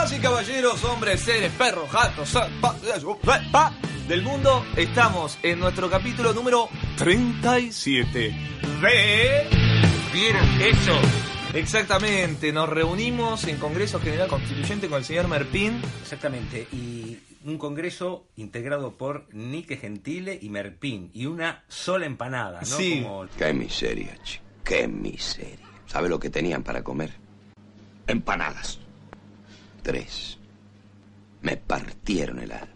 Damas y caballeros, hombres, seres, perros, gatos, del mundo, estamos en nuestro capítulo número 37 de... ¿Vieron eso? Exactamente, nos reunimos en Congreso General Constituyente con el señor Merpín. Exactamente. Y un congreso integrado por Nique Gentile y Merpín. Y una sola empanada, ¿no? Sí. Como- Qué miseria, chico. Qué miseria. ¿Sabe lo que tenían para comer? Empanadas. Tres. Me partieron el alma.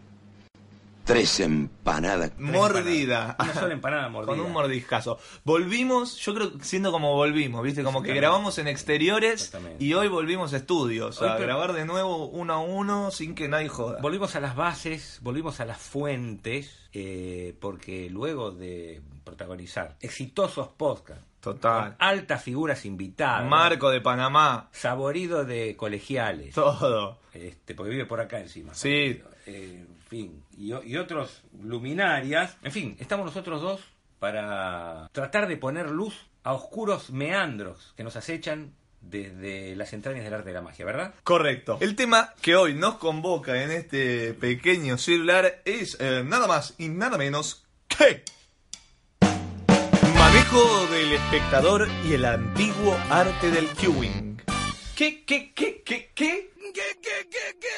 Tres empanadas. Mordida. Una sola empanada mordida. Con un mordiscazo. Volvimos, yo creo que siendo como volvimos, ¿viste? Como que grabamos en exteriores y hoy volvimos a estudios. Hoy a pero- grabar de nuevo uno a uno sin que nadie joda. Volvimos a las bases, volvimos a las fuentes, eh, porque luego de protagonizar exitosos podcasts, Total. con altas figuras invitadas, Marco de Panamá. saborido de colegiales, Todo. este, porque vive por acá encima. Sí. Eh, en fin, y otros luminarias. En fin, estamos nosotros dos para tratar de poner luz a oscuros meandros que nos acechan desde las entrañas del arte de la magia, ¿verdad? Correcto. El tema que hoy nos convoca en este pequeño celular es eh, nada más y nada menos que... Del espectador y el antiguo arte del queuing. ¿Qué, qué, qué, qué, qué? ¿Qué, qué, qué, qué, qué,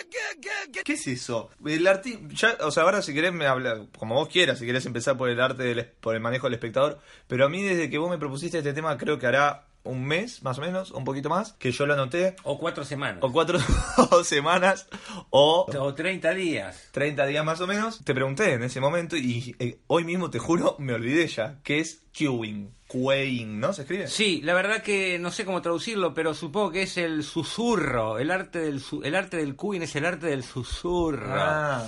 qué, qué? ¿Qué es eso? El arti ya, o sea, ahora si querés me habla, como vos quieras, si querés empezar por el arte del, es- por el manejo del espectador, pero a mí desde que vos me propusiste este tema creo que hará un mes, más o menos, un poquito más, que yo lo anoté, O cuatro semanas. o cuatro semanas, o O 30 días. 30 días más o menos, te pregunté en ese momento y eh, hoy mismo te juro, me olvidé ya, que es queuing, queuing, ¿no? ¿Se escribe? Sí, la verdad que no sé cómo traducirlo, pero supongo que es el susurro. El arte del, su- el arte del cuin es el arte del susurro. Ah,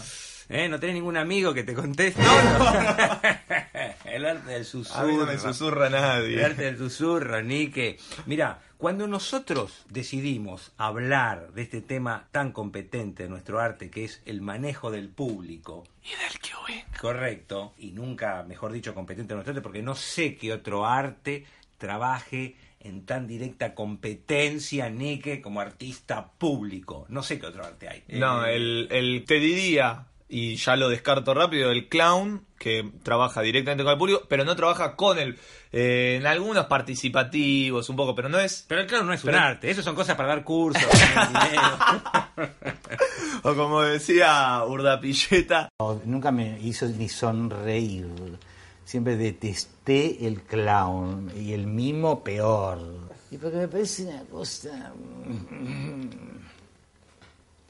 ¿Eh? ¿No tenés ningún amigo que te conteste? el arte del susurro. a mí no me susurra El nadie. arte del susurro, Nique. Mira, cuando nosotros decidimos hablar de este tema tan competente de nuestro arte, que es el manejo del público, Y del queuing. correcto, y nunca, mejor dicho, competente de nuestro arte, porque no sé qué otro arte trabaje en tan directa competencia, Nique, como artista público. No sé qué otro arte hay. No, Eh, el, el, te diría, y ya lo descarto rápido, el clown, que trabaja directamente con el público, pero no trabaja con el... eh, en algunos participativos un poco, pero no es... Pero claro, no es un arte, eso son cosas para dar cursos, ganar dinero. O como decía Urdapilleta, No, Nunca me hizo ni sonreír. Siempre detesté el clown y el mimo peor. Y porque me parece una cosa...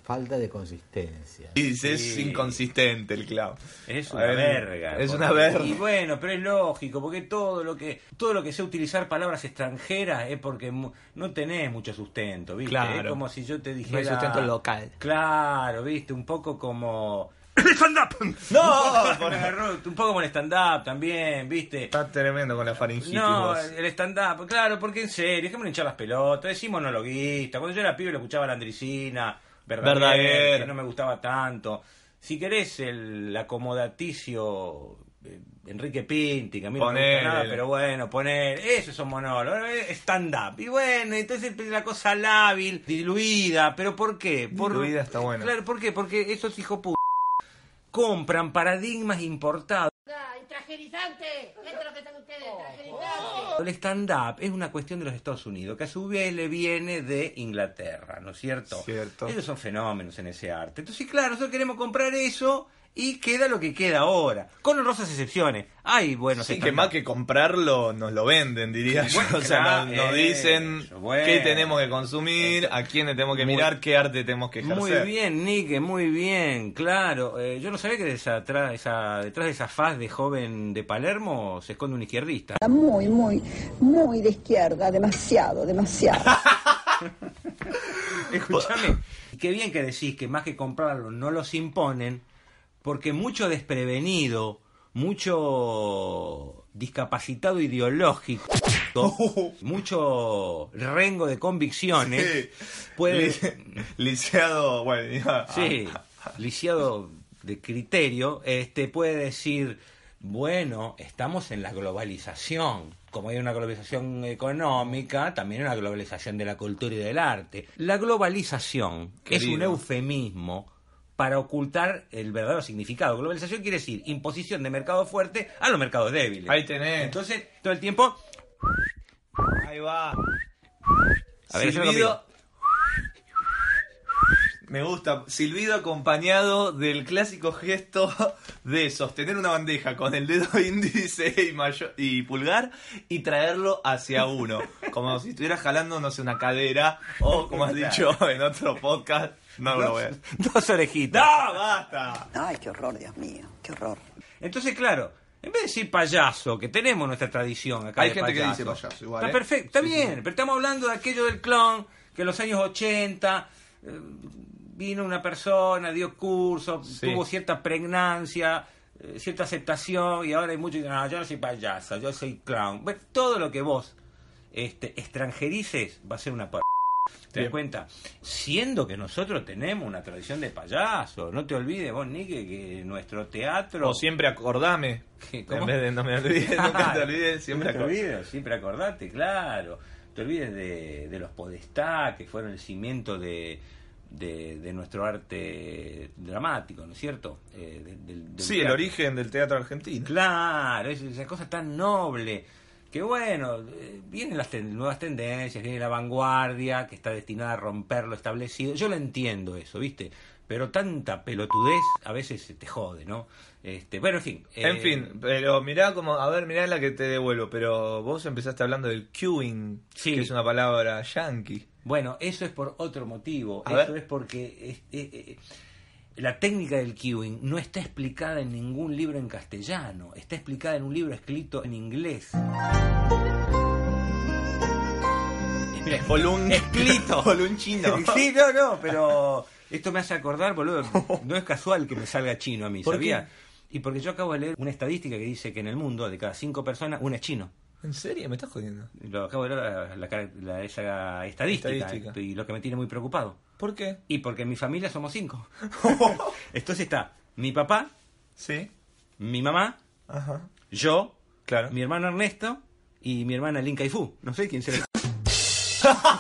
Falta de consistencia. y es Sí. inconsistente el clown. Es una ver, verga. Es porque- una verga. Y bueno, pero es lógico, porque todo lo que todo lo que sea utilizar palabras extranjeras es porque mu- no tenés mucho sustento, ¿viste? Claro. Es como si yo te dijera... No hay sustento local. Claro, ¿viste? Un poco como... ¡Stand-up! No, un poco como el stand-up también, ¿viste? Está tremendo con la faringitis. No, vos. el stand-up, claro, porque en serio, dejémonos hinchar las pelotas, decimos monologuista. Cuando yo era pibe lo escuchaba la Andricina, Verdaguer. que no me gustaba tanto. Si querés el acomodaticio eh, Enrique Pinti, que a mí no me gusta nada, pero bueno, poner, esos son monólogos, eh, stand-up. Y bueno, entonces la cosa lábil, diluida, pero ¿por qué? Por, Diluida está buena. Claro, ¿por qué? Porque esos hijos compran paradigmas importados. ¡Ay, trajerizante! Esto es lo que están ustedes, trajerizante. El stand-up es una cuestión de los Estados Unidos, que a su vez le viene de Inglaterra, ¿no es cierto? Cierto. Ellos son fenómenos en ese arte. Entonces, claro, nosotros queremos comprar eso y queda lo que queda ahora, con honrosas excepciones. Hay buenos Sí, que más que comprarlo, nos lo venden, diría yo. Bueno, o sea, claro, nos, nos dicen eso, bueno. qué tenemos que consumir, a quién le tenemos que Muy- mirar, qué arte tenemos que ejercer. Muy bien, Nick, muy bien, claro. Eh, yo no sabía que de esa, tra- esa- detrás de esa faz de joven de Palermo se esconde un izquierdista. Muy, muy, muy de izquierda, demasiado, demasiado. Escúchame. Qué bien que decís que más que comprarlo no los imponen, porque mucho desprevenido, mucho discapacitado ideológico, mucho rengo de convicciones, Sí. puede... Li- Lisiado, bueno, iba a- Sí, lisiado de criterio, este puede decir, bueno, estamos en la globalización, como hay una globalización económica, también hay una globalización de la cultura y del arte. La globalización es un eufemismo para ocultar el verdadero significado. Globalización quiere decir imposición de mercado fuerte a los mercados débiles. Ahí tenés. Entonces, todo el tiempo... Ahí va. A ver, Silbido. Me gusta. Silbido acompañado del clásico gesto de sostener una bandeja con el dedo índice y, mayo- y pulgar y traerlo hacia uno. Como si estuvieras jalando, no sé, una cadera. O como has dicho en otro podcast. No lo voy a. Dos orejitas. ¡No! ¡Basta! Ay, qué horror, Dios mío, qué horror. Entonces, claro, en vez de decir payaso, que tenemos nuestra tradición acá Hay de gente que dice payaso igual, Está ¿eh? perfecto, está Sí, bien, sí. pero estamos hablando de aquello del clown, que en los años 80 eh, vino una persona, dio curso, Sí. tuvo cierta pregnancia, eh, cierta aceptación, y ahora hay muchos que dicen, no, yo no soy payaso, yo soy clown. Bueno, todo lo que vos este, extranjerices va a ser una por... ¿Te das cuenta? Siendo que nosotros tenemos una tradición de payaso, no te olvides vos, Nique, que nuestro teatro... O siempre acordame. En vez de no me olvides, nunca te olvides, siempre te acordame. olvides, siempre acordate, claro. Te olvides de, de los podestá, que fueron el cimiento de, de, de nuestro arte dramático, ¿no es cierto? Eh, de- del- del Sí, el origen del teatro argentino. Claro, es esa cosa tan noble. Que bueno, eh, vienen las ten- nuevas tendencias, viene la vanguardia que está destinada a romper lo establecido. Yo lo entiendo eso, ¿viste? Pero tanta pelotudez a veces te jode, ¿no? Este, bueno, en fin. En eh, fin, pero mirá como, a ver, mirá la que te devuelvo, pero vos empezaste hablando del queuing, Sí. que es una palabra yankee. Bueno, eso es por otro motivo. A eso ver. es porque es- eh, la técnica del queuing no está explicada en ningún libro en castellano. Está explicada en un libro escrito en inglés. Bolún, Escrito. chino. Sí, no, no, pero esto me hace acordar, boludo. No es casual que me salga chino a mí, ¿Por ¿sabía? qué? Y porque yo acabo de leer una estadística que dice que en el mundo, de cada cinco personas, una es chino. ¿En serio? ¿Me estás jodiendo? Lo acabo de leer la, la- la- esa estadística, Estadística. y lo que me tiene muy preocupado. ¿Por qué? Y porque en mi familia somos cinco. Entonces está mi papá, Sí. mi mamá, Ajá. yo, Claro. mi hermano Ernesto y mi hermana Lin Fu. No sé quién será.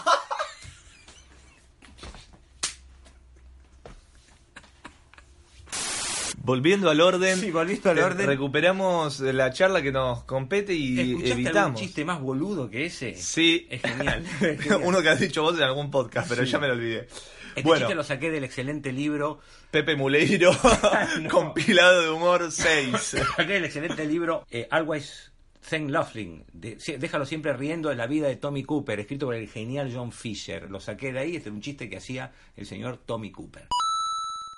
Volviendo al orden. Sí, volviendo al eh, orden. Recuperamos la charla que nos compete y ¿Escuchaste algún evitamos. chiste más boludo que ese? Sí. Es genial. Es genial. Uno que has dicho vos en algún podcast, pero Sí. ya me lo olvidé. Este bueno, chiste lo saqué del excelente libro, Pepe Muleiro, No. compilado de humor 6. saqué del excelente libro eh, Always de- sí, déjalo siempre riendo de la vida de Tommy Cooper, escrito por el genial John Fisher. Lo saqué de ahí, este es un chiste que hacía el señor Tommy Cooper.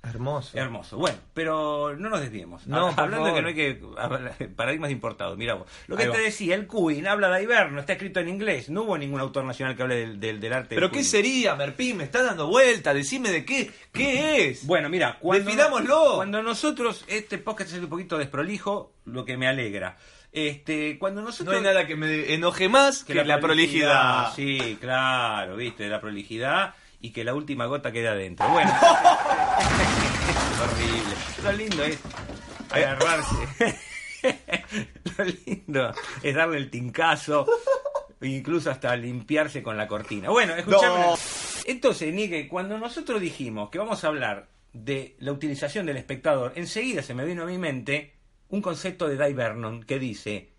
Hermoso. Hermoso. Bueno, pero no nos desviemos. No, Hablando de que no hay que. Paradigmas importados. Mira vos. Lo que Ahí te va. decía, el Queen habla de Iberno, está escrito en inglés. No hubo ningún autor nacional que hable del, del, del arte. ¿Pero del qué Queen. sería, Merpín? Me está dando vuelta, decime de qué. ¿Qué es? Bueno, mira, cuando, Definámoslo. cuando nosotros, este podcast es un poquito desprolijo, lo que me alegra. Este, cuando nosotros. no hay nada que me enoje más que, la, prolijidad. Sí, claro, viste, la prolijidad y que la última gota quede adentro. Bueno, horrible. Lo lindo es agarrarse. Lo lindo es darle el tincazo. Incluso hasta limpiarse con la cortina. Bueno, escuchame. No. Entonces, Nique, cuando nosotros dijimos que vamos a hablar de la utilización del espectador, enseguida se me vino a mi mente un concepto de Dai Vernon que dice: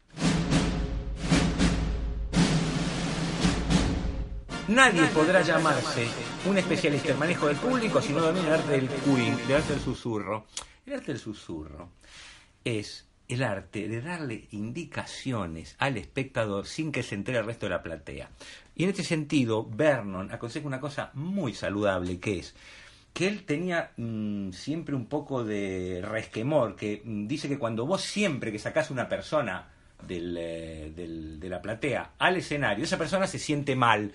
Nadie podrá llamarse un especialista en manejo del público si no domina el arte del queen, el arte del susurro. El arte del susurro es el arte de darle indicaciones al espectador sin que se entere el resto de la platea. Y en este sentido, Vernon aconseja una cosa muy saludable, que es que él tenía mm, siempre un poco de resquemor, que mm, dice que cuando vos siempre que sacás una persona eh, del- de la platea al escenario, esa persona se siente mal,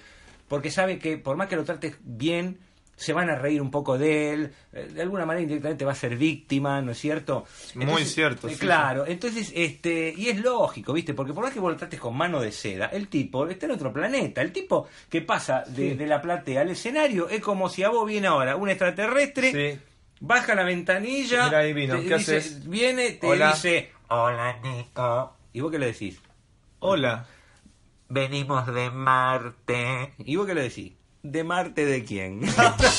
porque sabe que por más que lo trates bien, se van a reír un poco de él, eh, de alguna manera indirectamente va a ser víctima, ¿no es cierto? Muy cierto, eh, sí, claro, entonces, este, y es lógico, ¿viste? Porque por más que vos lo trates con mano de seda, el tipo está en otro planeta. El tipo que pasa de, de la platea al escenario es como si a vos viene ahora un extraterrestre, baja la ventanilla, Mira, ahí vino, te ¿qué dice- haces? viene, te Hola. dice, hola Nico. ¿Y vos qué le decís? Hola. Venimos de Marte. ¿Y vos qué le decís? ¿De Marte de quién? Pará, pará,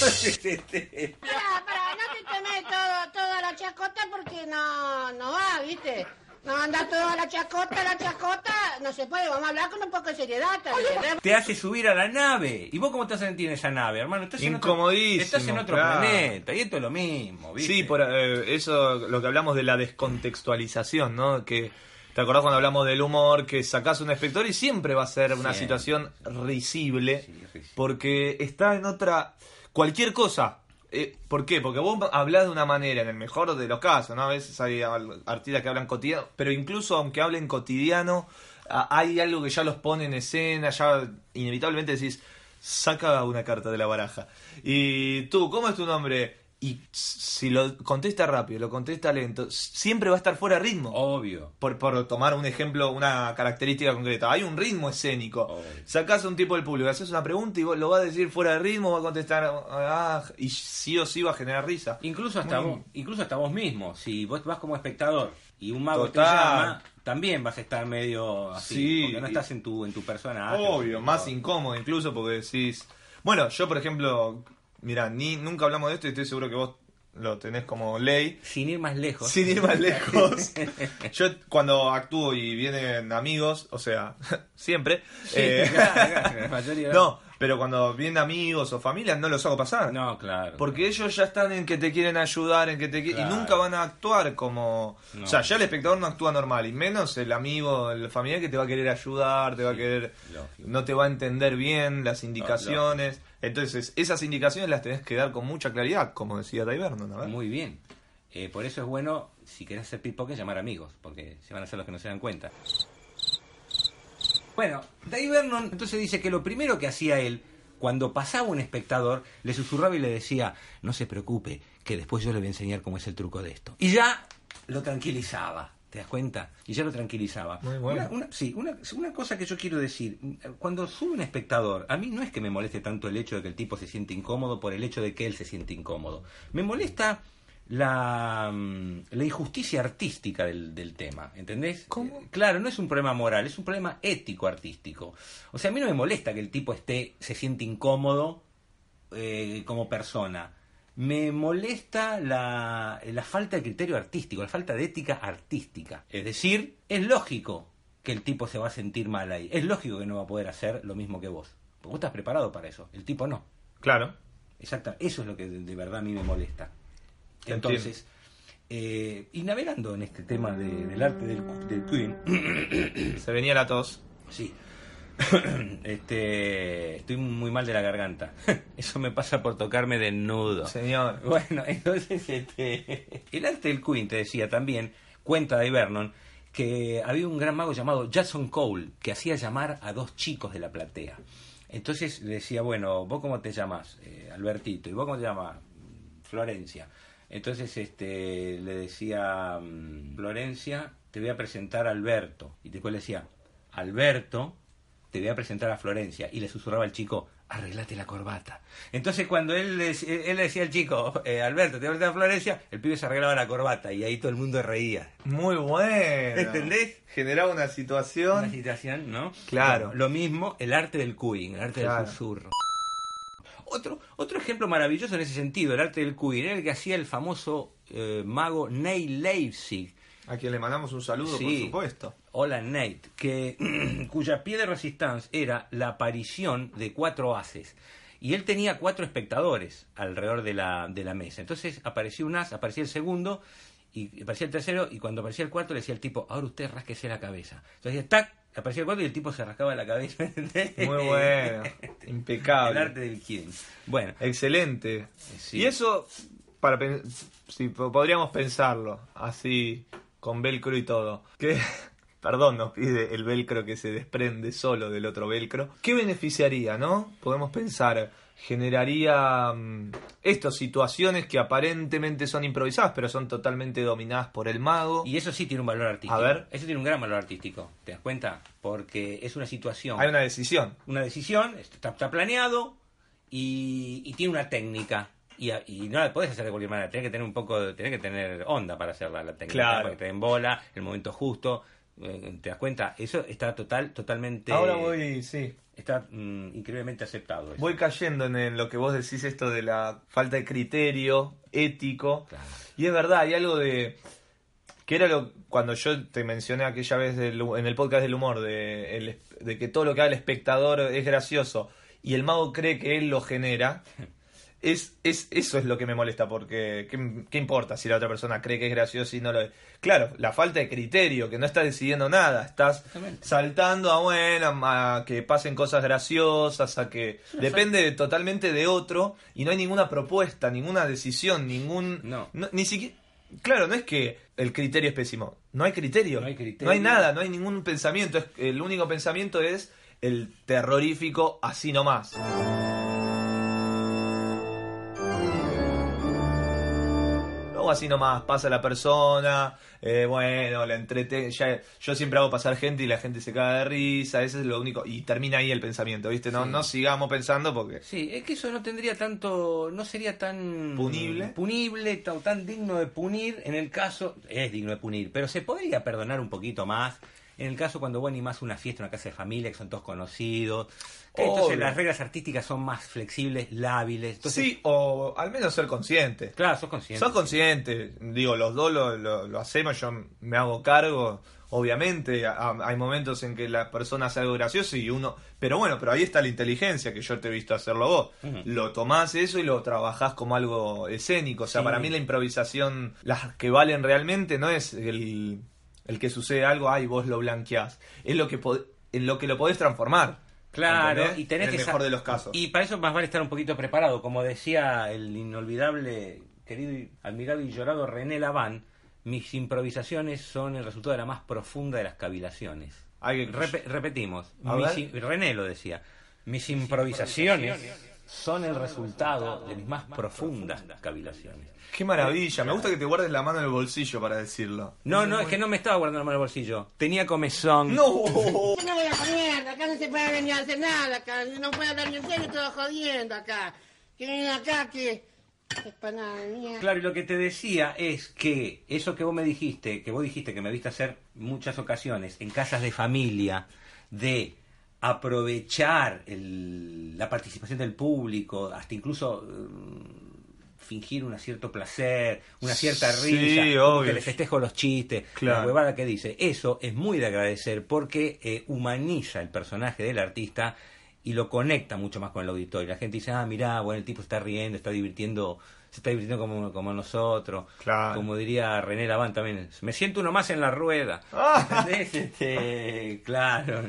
no te tomes todo, toda la chacota porque no, no va, ¿viste? No anda toda la chacota, la chacota, no se puede, vamos a hablar con un poco de seriedad también. te hace subir a la nave. ¿Y vos cómo te sentir en esa nave, hermano? Estás en otro- Incomodísimo, estás en otro claro. planeta. Y esto es lo mismo, ¿viste? Sí, por eh, eso lo que hablamos de la descontextualización, ¿no? Que te acordás cuando hablamos del humor, que sacás un espectador y siempre va a ser una situación risible, Sí, risible. porque está en otra cualquier cosa. Eh, ¿Por qué? Porque vos hablás de una manera, en el mejor de los casos, ¿no? A veces hay artistas que hablan cotidiano, pero incluso aunque hablen cotidiano, hay algo que ya los pone en escena, ya inevitablemente decís, saca una carta de la baraja. Y tú, ¿cómo es tu nombre? Y si lo contesta rápido, lo contesta lento, siempre va a estar fuera de ritmo. Obvio. Por, por tomar un ejemplo, una característica concreta. Hay un ritmo escénico. Obvio. Sacás a un tipo del público, haces una pregunta y vos lo va a decir fuera de ritmo, va a contestar, ah, y sí o sí va a generar risa. Incluso hasta, Muy- vos, incluso hasta vos mismo. Si vos vas como espectador y un mago Total. te llama, también vas a estar medio así. Sí. Porque no estás en tu, en tu personaje. Obvio, más incómodo incluso porque decís... Bueno, yo por ejemplo, mira, ni nunca hablamos de esto y estoy seguro que vos lo tenés como ley. Sin ir más lejos. Sin ir más lejos. Yo cuando actúo y vienen amigos, o sea, siempre. eh, Claro, claro, la mayoría- no, pero cuando vienen amigos o familias no los hago pasar. No, claro. Porque ellos ya están en que te quieren ayudar, en que te Claro. y nunca van a actuar como, No. o sea, ya el espectador no actúa normal y menos el amigo, el familiar que te va a querer ayudar, te va a querer, lógico. no te va a entender bien las indicaciones. Entonces, esas indicaciones las tenés que dar con mucha claridad, como decía Ty Vernon. Muy bien. Eh, por eso es bueno, si querés hacer pickpocket, llamar amigos, porque se van a hacer los que no se dan cuenta. Bueno, Dave Vernon entonces dice que lo primero que hacía él, cuando pasaba un espectador, le susurraba y le decía, no se preocupe, que después yo le voy a enseñar cómo es el truco de esto. Y ya lo tranquilizaba, ¿te das cuenta? Y ya lo tranquilizaba. Muy bueno. Una- una- sí, una, una cosa que yo quiero decir, cuando sube un espectador, a mí no es que me moleste tanto el hecho de que el tipo se siente incómodo por el hecho de que él se siente incómodo. Me molesta la, mm, la injusticia artística del, del tema, ¿entendés? ¿Cómo? Eh, Claro, no es un problema moral, es un problema ético artístico. O sea, a mí no me molesta que el tipo esté, se siente incómodo eh, como persona. Me molesta la, la falta de criterio artístico, la falta de ética artística. Es decir, es lógico que el tipo se va a sentir mal ahí. Es lógico que no va a poder hacer lo mismo que vos. Porque vos estás preparado para eso. El tipo no. Claro. Exacto. Eso es lo que de, de verdad a mí me molesta. Entonces, eh, y navegando en este tema de- del arte del, del Queen, Se venía la tos. Sí. este, estoy muy mal de la garganta. Eso me pasa por tocarme desnudo. Señor. Bueno, entonces este, el arte del Queen, te decía también, cuenta de Vernon, que había un gran mago llamado Jason Cole que hacía llamar a dos chicos de la platea. Entonces le decía, bueno, ¿vos cómo te llamas? Eh, Albertito. ¿Y vos cómo te llamas? Florencia. Entonces este, le decía, mm, Florencia, te voy a presentar a Alberto. Y después le decía, Alberto, te voy a presentar a Florencia. Y le susurraba al chico, arreglate la corbata. Entonces cuando él, le- él le decía al chico, eh, Alberto, te voy a presentar a Florencia, el pibe se arreglaba la corbata y ahí todo el mundo reía. Muy bueno. ¿Entendés? Generaba una Una situación. situación, ¿no? Claro. Bueno, lo mismo, el arte del cooing, el arte Claro. del susurro. Otro, otro ejemplo maravilloso en ese sentido, el arte del cooing, era el que hacía el famoso eh, mago Neil Leipzig, A quien le mandamos un saludo, Sí. por supuesto. Hola Nate, que, cuya pie de resistance era la aparición de cuatro haces. Y él tenía cuatro espectadores alrededor de la, de la mesa. Entonces apareció un as, aparecía el segundo, y aparecía el tercero, y cuando aparecía el cuarto le decía al tipo, ahora usted rasquese la cabeza. Entonces, tac, aparecía el cuarto y el tipo se rascaba la cabeza. Muy bueno. El Impecable. arte del quién. Bueno, Excelente. Sí. Y eso, para si po- podríamos pensarlo, así, con velcro y todo. Que, perdón, nos pide el velcro que se desprende solo del otro velcro. ¿Qué beneficiaría, no? Podemos pensar, generaría mm, esto, situaciones que aparentemente son improvisadas, pero son totalmente dominadas por el mago. y eso sí tiene un valor artístico. A ver. Eso tiene un gran valor artístico, ¿te das cuenta? Porque es una situación. Hay una decisión. una decisión, está, está planeado y, y tiene una técnica. Y, y no la podés hacer de cualquier manera, tenés que tener un poco, tenés que tener onda para hacerla la técnica, Claro. para que te den bola, el momento justo. Eh, ¿Te das cuenta? Eso está total, totalmente... Ahora voy, sí. Está mm, increíblemente aceptado. eso. Voy cayendo en lo que vos decís, esto de la falta de criterio ético. Claro. Y es verdad, hay algo de. que era lo cuando yo te mencioné aquella vez del- en el podcast del humor, de, el- de que todo lo que haga el espectador es gracioso y el mago cree que él lo genera. Es, es, eso es lo que me molesta, porque ¿qué, qué importa si la otra persona cree que es gracioso y no lo es? Claro, la falta de criterio, que no estás decidiendo nada, estás saltando a bueno, a que pasen cosas graciosas, a que depende totalmente de otro y no hay ninguna propuesta, ninguna decisión, ningún No. ni siquiera claro, no es que el criterio es pésimo, no hay criterio, No hay criterio. no hay nada, no hay ningún pensamiento, es, el único pensamiento es el terrorífico así nomás. Así nomás pasa la persona, eh, bueno, la entrete ya, yo siempre hago pasar gente y la gente se caga de risa, eso es lo único, y termina ahí el pensamiento, ¿viste? No, Sí. no sigamos pensando porque Sí, es que eso no tendría tanto, no sería tan ¿Punible? punible, tan, tan digno de punir en el caso, es digno de punir, pero se podría perdonar un poquito más en el caso cuando vos animás una fiesta, una casa de familia, que son todos conocidos, que entonces las reglas artísticas son más flexibles, lábiles, entonces, sí, o al menos ser consciente. claro, sos consciente. Sos consciente, digo, los dos lo, lo- lo hacemos, yo me hago cargo, obviamente, a- hay momentos en que la persona hace algo gracioso y uno, pero bueno, pero ahí está la inteligencia que yo te he visto hacerlo vos. Lo tomás eso y lo trabajás como algo escénico, o sea, Sí. para mí la improvisación, las que valen realmente no es el, el que sucede algo, ay, vos lo blanqueás, es lo que pod- en lo que lo podés transformar. Claro, ¿entendés? y tenés en el que mejor de los casos. Y para eso más vale estar un poquito preparado, como decía el inolvidable, querido, y admirado y llorado René Laván, mis improvisaciones son el resultado de la más profunda de las cavilaciones. Hay que- Repe- repetimos, René lo decía, mis improvisaciones son el resultado de mis más profundas cavilaciones. Qué maravilla, me gusta que te guardes la mano en el bolsillo para decirlo. No, no, es que no me estaba guardando la mano en el bolsillo. Tenía comezón. ¡No! Yo no voy a comer, acá no se puede venir a hacer nada, acá no puede hablar ni en serio, todo jodiendo acá. Que vienen acá, que... Es para nada, mía. Claro, y lo que te decía es que eso que vos me dijiste, que vos dijiste que me viste hacer muchas ocasiones en casas de familia, de aprovechar el- la participación del público, hasta incluso mm, fingir un cierto placer, una cierta Sí, risa, obvio. que le festejo los chistes, Claro. la huevada que dice. Eso es muy de agradecer porque eh, humaniza el personaje del artista y lo conecta mucho más con el auditorio. La gente dice, ah, mirá, bueno, el tipo está riendo, está divirtiendo, se está divirtiendo como, como nosotros. Claro. Como diría René Laván también, me siento uno más en la rueda. Ah. Este, claro.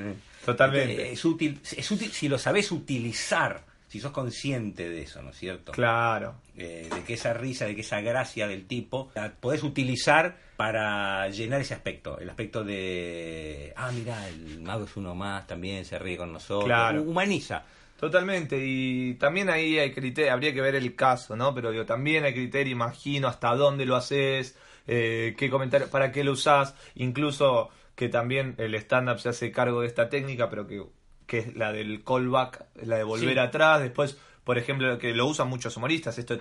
Totalmente. Es útil, es útil si lo sabes utilizar, si sos consciente de eso, ¿no es cierto? Claro. Eh, de que esa risa, de que esa gracia del tipo, la podés utilizar para llenar ese aspecto, el aspecto de, ah, mira, el mago es uno más, también se ríe con nosotros, Claro. humaniza. Totalmente, y también ahí hay criterio, habría que ver el caso, ¿no? Pero digo, también hay criterio, imagino hasta dónde lo haces, eh, qué comentario, para qué lo usás, incluso que también el stand-up se hace cargo de esta técnica, pero que, que es la del callback, la de volver Sí. atrás, después, por ejemplo, que lo usan muchos humoristas, esto de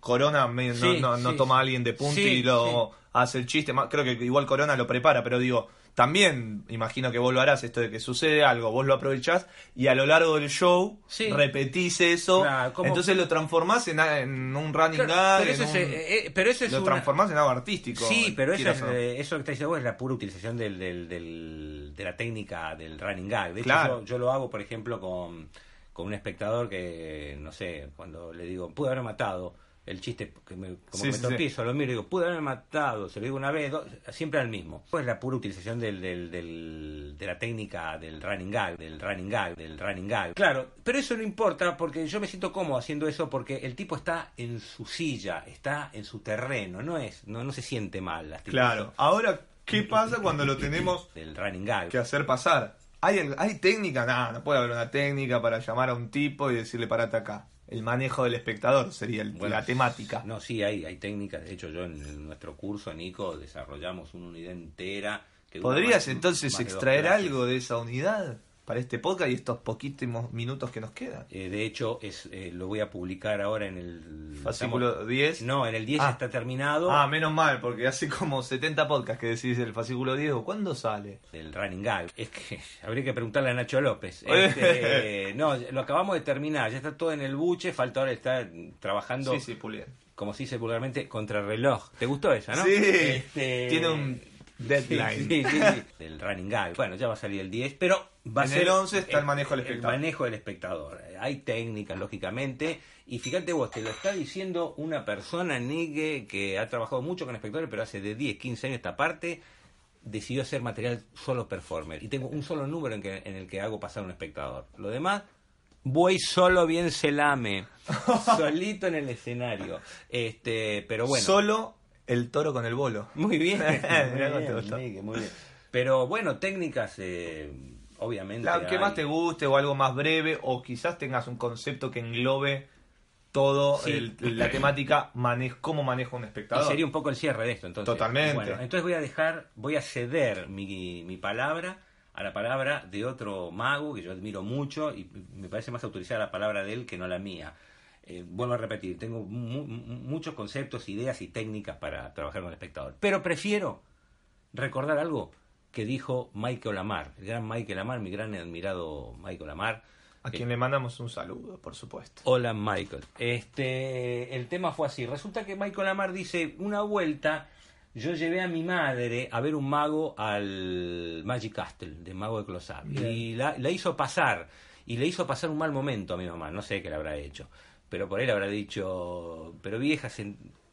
Corona no, Sí, no, no sí, toma a alguien de punta Sí, y lo hace el chiste, creo que igual Corona lo prepara, pero digo, también imagino que vos lo harás, esto de que sucede algo, vos lo aprovechás y a lo largo del show Sí. repetís eso, entonces lo transformás en, en un running Claro, gag, pero, eso en es, un- eh, eh, pero eso es lo una- transformás en algo artístico. Sí, pero eso, es, eh, eso que te dice vos es la pura utilización del, del- del- de la técnica del running gag. De hecho, Claro. yo, yo lo hago, por ejemplo, con, con un espectador que, no sé, cuando le digo, pude haber matado el chiste, que me, como Sí, que me sí, tropiezo, lo miro y digo, pude haber matado, se lo digo una vez, dos, siempre al mismo. Pues la pura utilización del, del- del- de la técnica del running gag, del running gag, del running gag. Claro, pero eso no importa porque yo me siento cómodo haciendo eso porque el tipo está en su silla, está en su terreno, no es, no, no se siente mal. Claro, ahora, ¿qué pasa cuando lo tenemos del running gag. que hacer pasar? ¿Hay, ¿Hay técnica? Nada, no puede haber una técnica para llamar a un tipo y decirle parate acá. El manejo del espectador sería el- Bueno, la temática. No, sí, hay, hay técnicas. De hecho, yo en, nuestro curso, Nico, desarrollamos una unidad entera. Que ¿Podrías más- entonces más extraer algo de esa unidad? Para este podcast y estos poquísimos minutos que nos quedan. Eh, de hecho, es eh, lo voy a publicar ahora en el... Fascículo estamos- 10. No, en el 10 Ah. está terminado. Ah, menos mal, porque hace como 70 podcasts que decís el fascículo 10. ¿o ¿Cuándo sale? El running gag. Es que habría que preguntarle a Nacho López. Este, no, lo acabamos de terminar, ya está todo en el buche, falta ahora estar trabajando, Sí, sí, Pulién. como se dice vulgarmente, contra el reloj. ¿Te gustó esa, no? Sí, Este, tiene un deadline. Sí, sí, sí. El running gag. Bueno, ya va a salir el 10, pero va a En ser el 11 está el manejo del el espectador. manejo del espectador. Hay técnicas, lógicamente. Y fíjate vos, te lo está diciendo una persona, Nigue, que ha trabajado mucho con espectadores, pero hace de 10, 15 años esta parte decidió hacer material solo performer. Y tengo un solo número en, que, en el que hago pasar un espectador. Lo demás, voy solo bien se lame. solito en el escenario. Este, pero bueno. Solo el toro con el bolo. Muy bien. Muy, muy. Pero bueno, técnicas, eh, obviamente. La que hay. más te guste o algo más breve, o quizás tengas un concepto que englobe todo Sí. el- la temática, cómo maneja un Y espectador. sería un poco el cierre de esto, entonces. Totalmente. Bueno, entonces voy a dejar, voy a ceder mi, mi palabra a la palabra de otro mago que yo admiro mucho y me parece más autorizada la palabra de él que no la mía. Eh, vuelvo a repetir, tengo mu- mu- muchos conceptos, ideas y técnicas para trabajar con el espectador, pero prefiero recordar algo que dijo Michael Lamar, el gran Michael Lamar, mi gran admirado Michael Lamar. A quien le mandamos un saludo, por supuesto. Hola Michael. Este, el tema fue así. Resulta que Michael Amar dice, una vuelta yo llevé a mi madre a ver un mago al Magic Castle, de Mago de Closap. Y la, la hizo pasar, y le hizo pasar un mal momento a mi mamá. No sé qué le habrá hecho. Pero por él habrá dicho, pero vieja,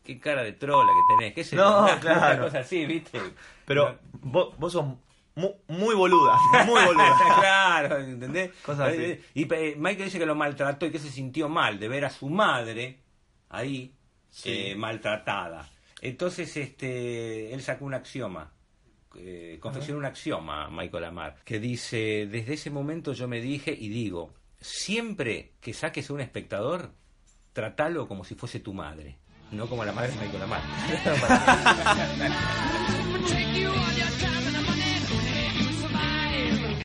qué cara de trola que tenés. ¿Qué sé? No, Una claro. cosa así, ¿viste? Pero vos, vos sos mu- muy boluda, muy boluda. claro, ¿entendés? Cosas así. Y Michael dice que lo maltrató y que se sintió mal de ver a su madre ahí Sí. eh, maltratada. Entonces, este, él sacó un axioma, eh, confesionó un axioma, Michael Amar, que dice, desde ese momento yo me dije y digo, siempre que saques a un espectador, tratalo como si fuese tu madre, no como la madre se me con la madre.